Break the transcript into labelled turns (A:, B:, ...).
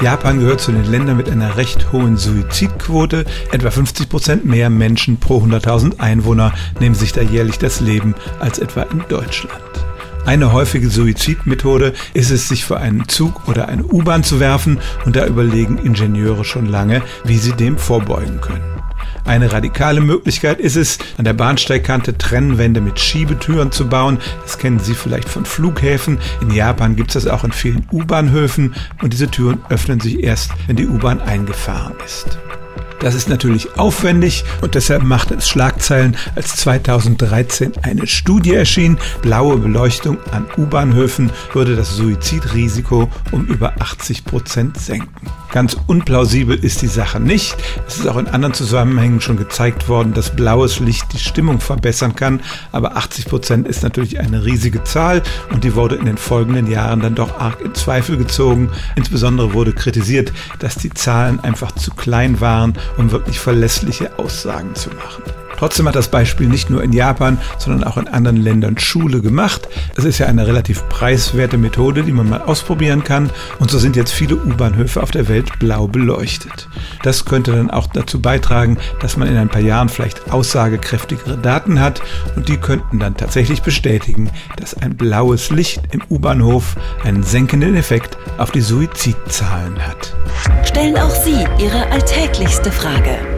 A: Japan gehört zu den Ländern mit einer recht hohen Suizidquote. Etwa 50 Prozent mehr Menschen pro 100.000 Einwohner nehmen sich da jährlich das Leben als etwa in Deutschland. Eine häufige Suizidmethode ist es, sich vor einen Zug oder eine U-Bahn zu werfen und da überlegen Ingenieure schon lange, wie sie dem vorbeugen können. Eine radikale Möglichkeit ist es, an der Bahnsteigkante Trennwände mit Schiebetüren zu bauen. Das kennen Sie vielleicht von Flughäfen. In Japan gibt es das auch in vielen U-Bahnhöfen und diese Türen öffnen sich erst, wenn die U-Bahn eingefahren ist. Das ist natürlich aufwendig und deshalb macht es Schlagzeilen, als 2013 eine Studie erschien. Blaue Beleuchtung an U-Bahnhöfen würde das Suizidrisiko um über 80 Prozent senken. Ganz unplausibel ist die Sache nicht. Es ist auch in anderen Zusammenhängen schon gezeigt worden, dass blaues Licht die Stimmung verbessern kann. Aber 80 Prozent ist natürlich eine riesige Zahl und die wurde in den folgenden Jahren dann doch arg in Zweifel gezogen. Insbesondere wurde kritisiert, dass die Zahlen einfach zu klein waren, um wirklich verlässliche Aussagen zu machen. Trotzdem hat das Beispiel nicht nur in Japan, sondern auch in anderen Ländern Schule gemacht. Es ist ja eine relativ preiswerte Methode, die man mal ausprobieren kann. Und so sind jetzt viele U-Bahnhöfe auf der Welt blau beleuchtet. Das könnte dann auch dazu beitragen, dass man in ein paar Jahren vielleicht aussagekräftigere Daten hat und die könnten dann tatsächlich bestätigen, dass ein blaues Licht im U-Bahnhof einen senkenden Effekt auf die Suizidzahlen hat.
B: Stellen auch Sie Ihre alltäglichste Frage